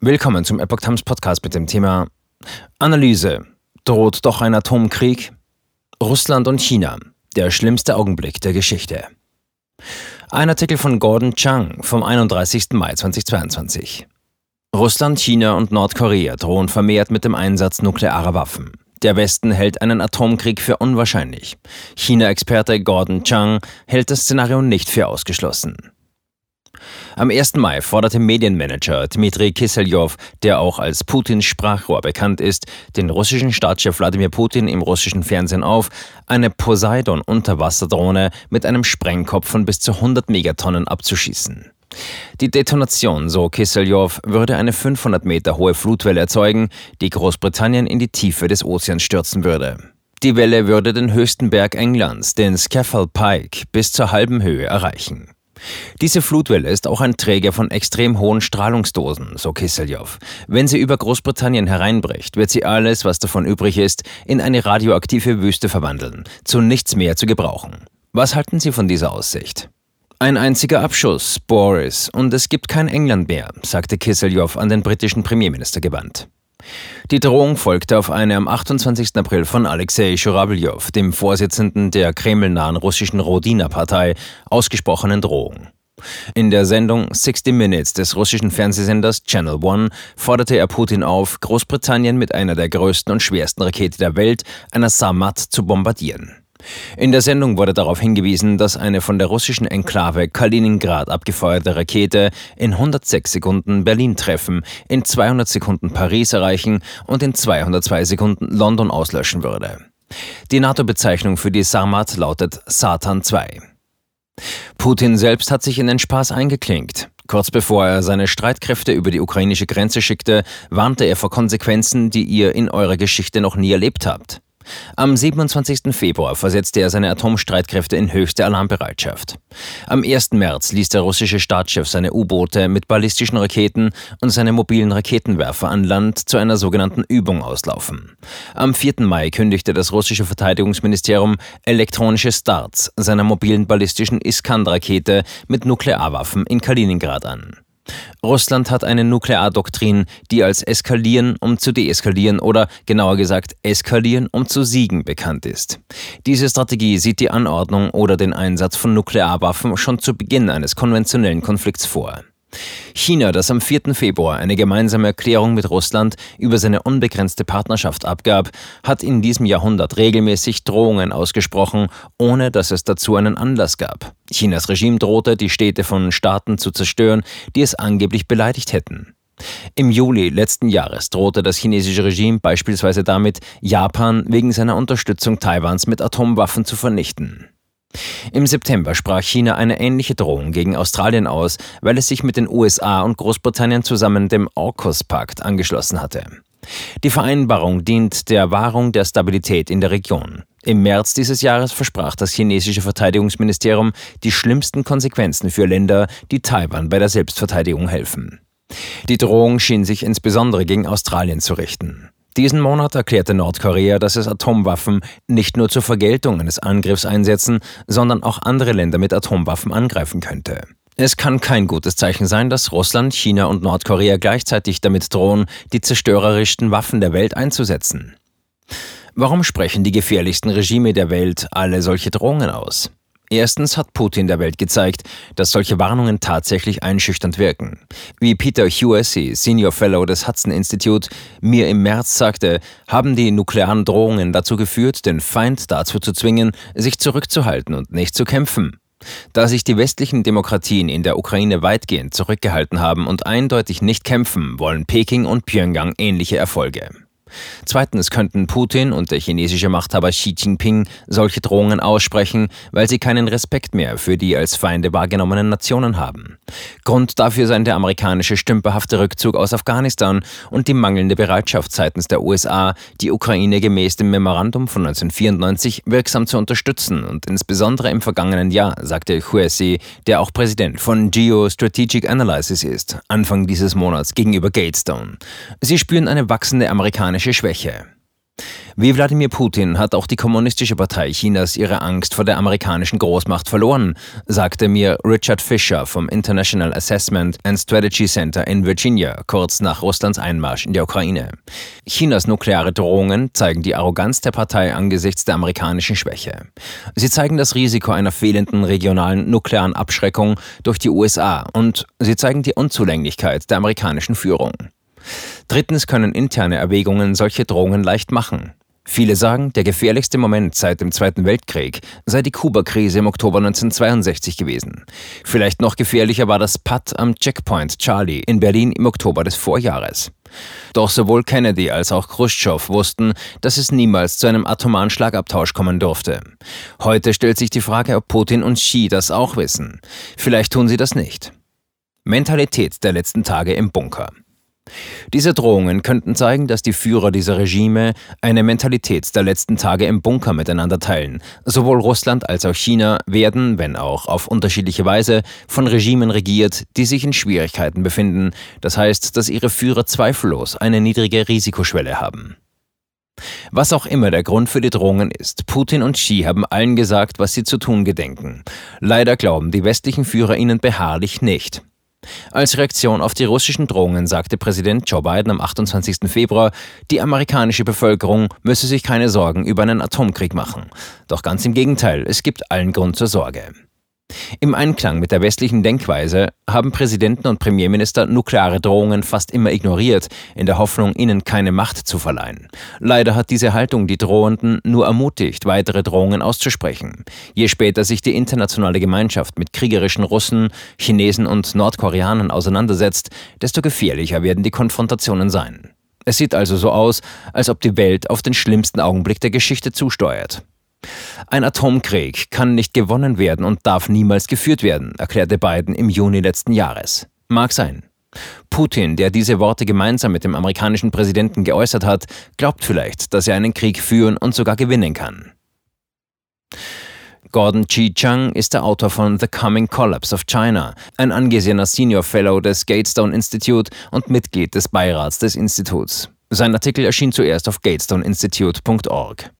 Willkommen zum Epoch Times Podcast mit dem Thema Analyse. Droht doch ein Atomkrieg? Russland und China. Der schlimmste Augenblick der Geschichte. Ein Artikel von Gordon Chang vom 31. Mai 2022. Russland, China und Nordkorea drohen vermehrt mit dem Einsatz nuklearer Waffen. Der Westen hält einen Atomkrieg für unwahrscheinlich. China-Experte Gordon Chang hält das Szenario nicht für ausgeschlossen. Am 1. Mai forderte Medienmanager Dmitri Kiselyov, der auch als Putins Sprachrohr bekannt ist, den russischen Staatschef Wladimir Putin im russischen Fernsehen auf, eine Poseidon-Unterwasserdrohne mit einem Sprengkopf von bis zu 100 Megatonnen abzuschießen. Die Detonation, so Kiselyov, würde eine 500 Meter hohe Flutwelle erzeugen, die Großbritannien in die Tiefe des Ozeans stürzen würde. Die Welle würde den höchsten Berg Englands, den Scafell Pike, bis zur halben Höhe erreichen. Diese Flutwelle ist auch ein Träger von extrem hohen Strahlungsdosen, so Kisseljow. Wenn sie über Großbritannien hereinbricht, wird sie alles, was davon übrig ist, in eine radioaktive Wüste verwandeln, zu nichts mehr zu gebrauchen. Was halten Sie von dieser Aussicht? Ein einziger Abschuss, Boris, und es gibt kein England mehr, sagte Kisseljow an den britischen Premierminister gewandt. Die Drohung folgte auf eine am 28. April von Alexei Schurabeljow, dem Vorsitzenden der kremlnahen russischen Rodina-Partei, ausgesprochenen Drohung. In der Sendung 60 Minutes des russischen Fernsehsenders Channel One forderte er Putin auf, Großbritannien mit einer der größten und schwersten Rakete der Welt, einer Samad, zu bombardieren. In der Sendung wurde darauf hingewiesen, dass eine von der russischen Enklave Kaliningrad abgefeuerte Rakete in 106 Sekunden Berlin treffen, in 200 Sekunden Paris erreichen und in 202 Sekunden London auslöschen würde. Die NATO-Bezeichnung für die Sarmat lautet Satan 2. Putin selbst hat sich in den Spaß eingeklinkt. Kurz bevor er seine Streitkräfte über die ukrainische Grenze schickte, warnte er vor Konsequenzen, die ihr in eurer Geschichte noch nie erlebt habt. Am 27. Februar versetzte er seine Atomstreitkräfte in höchste Alarmbereitschaft. Am 1. März ließ der russische Staatschef seine U-Boote mit ballistischen Raketen und seine mobilen Raketenwerfer an Land zu einer sogenannten Übung auslaufen. Am 4. Mai kündigte das russische Verteidigungsministerium elektronische Starts seiner mobilen ballistischen Iskand-Rakete mit Nuklearwaffen in Kaliningrad an. Russland hat eine Nukleardoktrin, die als Eskalieren, um zu deeskalieren oder genauer gesagt Eskalieren, um zu siegen bekannt ist. Diese Strategie sieht die Anordnung oder den Einsatz von Nuklearwaffen schon zu Beginn eines konventionellen Konflikts vor. China, das am 4. Februar eine gemeinsame Erklärung mit Russland über seine unbegrenzte Partnerschaft abgab, hat in diesem Jahrhundert regelmäßig Drohungen ausgesprochen, ohne dass es dazu einen Anlass gab. Chinas Regime drohte, die Städte von Staaten zu zerstören, die es angeblich beleidigt hätten. Im Juli letzten Jahres drohte das chinesische Regime beispielsweise damit, Japan wegen seiner Unterstützung Taiwans mit Atomwaffen zu vernichten. Im September sprach China eine ähnliche Drohung gegen Australien aus, weil es sich mit den USA und Großbritannien zusammen dem AUKUS-Pakt angeschlossen hatte. Die Vereinbarung dient der Wahrung der Stabilität in der Region. Im März dieses Jahres versprach das chinesische Verteidigungsministerium die schlimmsten Konsequenzen für Länder, die Taiwan bei der Selbstverteidigung helfen. Die Drohung schien sich insbesondere gegen Australien zu richten. Diesen Monat erklärte Nordkorea, dass es Atomwaffen nicht nur zur Vergeltung eines Angriffs einsetzen, sondern auch andere Länder mit Atomwaffen angreifen könnte. Es kann kein gutes Zeichen sein, dass Russland, China und Nordkorea gleichzeitig damit drohen, die zerstörerischsten Waffen der Welt einzusetzen. Warum sprechen die gefährlichsten Regime der Welt alle solche Drohungen aus? Erstens hat Putin der Welt gezeigt, dass solche Warnungen tatsächlich einschüchternd wirken. Wie Peter Hewessy, Senior Fellow des Hudson Institute, mir im März sagte, haben die nuklearen Drohungen dazu geführt, den Feind dazu zu zwingen, sich zurückzuhalten und nicht zu kämpfen. Da sich die westlichen Demokratien in der Ukraine weitgehend zurückgehalten haben und eindeutig nicht kämpfen, wollen Peking und Pyongyang ähnliche Erfolge. Zweitens könnten Putin und der chinesische Machthaber Xi Jinping solche Drohungen aussprechen, weil sie keinen Respekt mehr für die als Feinde wahrgenommenen Nationen haben. Grund dafür seien der amerikanische stümperhafte Rückzug aus Afghanistan und die mangelnde Bereitschaft seitens der USA, die Ukraine gemäß dem Memorandum von 1994 wirksam zu unterstützen und insbesondere im vergangenen Jahr, sagte Huesi, der auch Präsident von Geostrategic Analysis ist, Anfang dieses Monats gegenüber Gatestone. Sie spüren eine wachsende amerikanische amerikanische Schwäche. Wie Wladimir Putin hat auch die Kommunistische Partei Chinas ihre Angst vor der amerikanischen Großmacht verloren, sagte mir Richard Fisher vom International Assessment and Strategy Center in Virginia kurz nach Russlands Einmarsch in der Ukraine. Chinas nukleare Drohungen zeigen die Arroganz der Partei angesichts der amerikanischen Schwäche. Sie zeigen das Risiko einer fehlenden regionalen nuklearen Abschreckung durch die USA und sie zeigen die Unzulänglichkeit der amerikanischen Führung. Drittens können interne Erwägungen solche Drohungen leicht machen. Viele sagen, der gefährlichste Moment seit dem Zweiten Weltkrieg sei die Kuba-Krise im Oktober 1962 gewesen. Vielleicht noch gefährlicher war das Putt am Checkpoint Charlie in Berlin im Oktober des Vorjahres. Doch sowohl Kennedy als auch Khrushchev wussten, dass es niemals zu einem atomaren Schlagabtausch kommen durfte. Heute stellt sich die Frage, ob Putin und Xi das auch wissen. Vielleicht tun sie das nicht. Mentalität der letzten Tage im Bunker. Diese Drohungen könnten zeigen, dass die Führer dieser Regime eine Mentalität der letzten Tage im Bunker miteinander teilen. Sowohl Russland als auch China werden, wenn auch auf unterschiedliche Weise, von Regimen regiert, die sich in Schwierigkeiten befinden. Das heißt, dass ihre Führer zweifellos eine niedrige Risikoschwelle haben. Was auch immer der Grund für die Drohungen ist, Putin und Xi haben allen gesagt, was sie zu tun gedenken. Leider glauben die westlichen Führer ihnen beharrlich nicht. Als Reaktion auf die russischen Drohungen sagte Präsident Joe Biden am 28. Februar, die amerikanische Bevölkerung müsse sich keine Sorgen über einen Atomkrieg machen. Doch ganz im Gegenteil, es gibt allen Grund zur Sorge. Im Einklang mit der westlichen Denkweise haben Präsidenten und Premierminister nukleare Drohungen fast immer ignoriert, in der Hoffnung, ihnen keine Macht zu verleihen. Leider hat diese Haltung die Drohenden nur ermutigt, weitere Drohungen auszusprechen. Je später sich die internationale Gemeinschaft mit kriegerischen Russen, Chinesen und Nordkoreanern auseinandersetzt, desto gefährlicher werden die Konfrontationen sein. Es sieht also so aus, als ob die Welt auf den schlimmsten Augenblick der Geschichte zusteuert. Ein Atomkrieg kann nicht gewonnen werden und darf niemals geführt werden, erklärte Biden im Juni letzten Jahres. Mag sein. Putin, der diese Worte gemeinsam mit dem amerikanischen Präsidenten geäußert hat, glaubt vielleicht, dass er einen Krieg führen und sogar gewinnen kann. Gordon Chi Chang ist der Autor von The Coming Collapse of China, ein angesehener Senior Fellow des Gatestone Institute und Mitglied des Beirats des Instituts. Sein Artikel erschien zuerst auf gatestoneinstitute.org.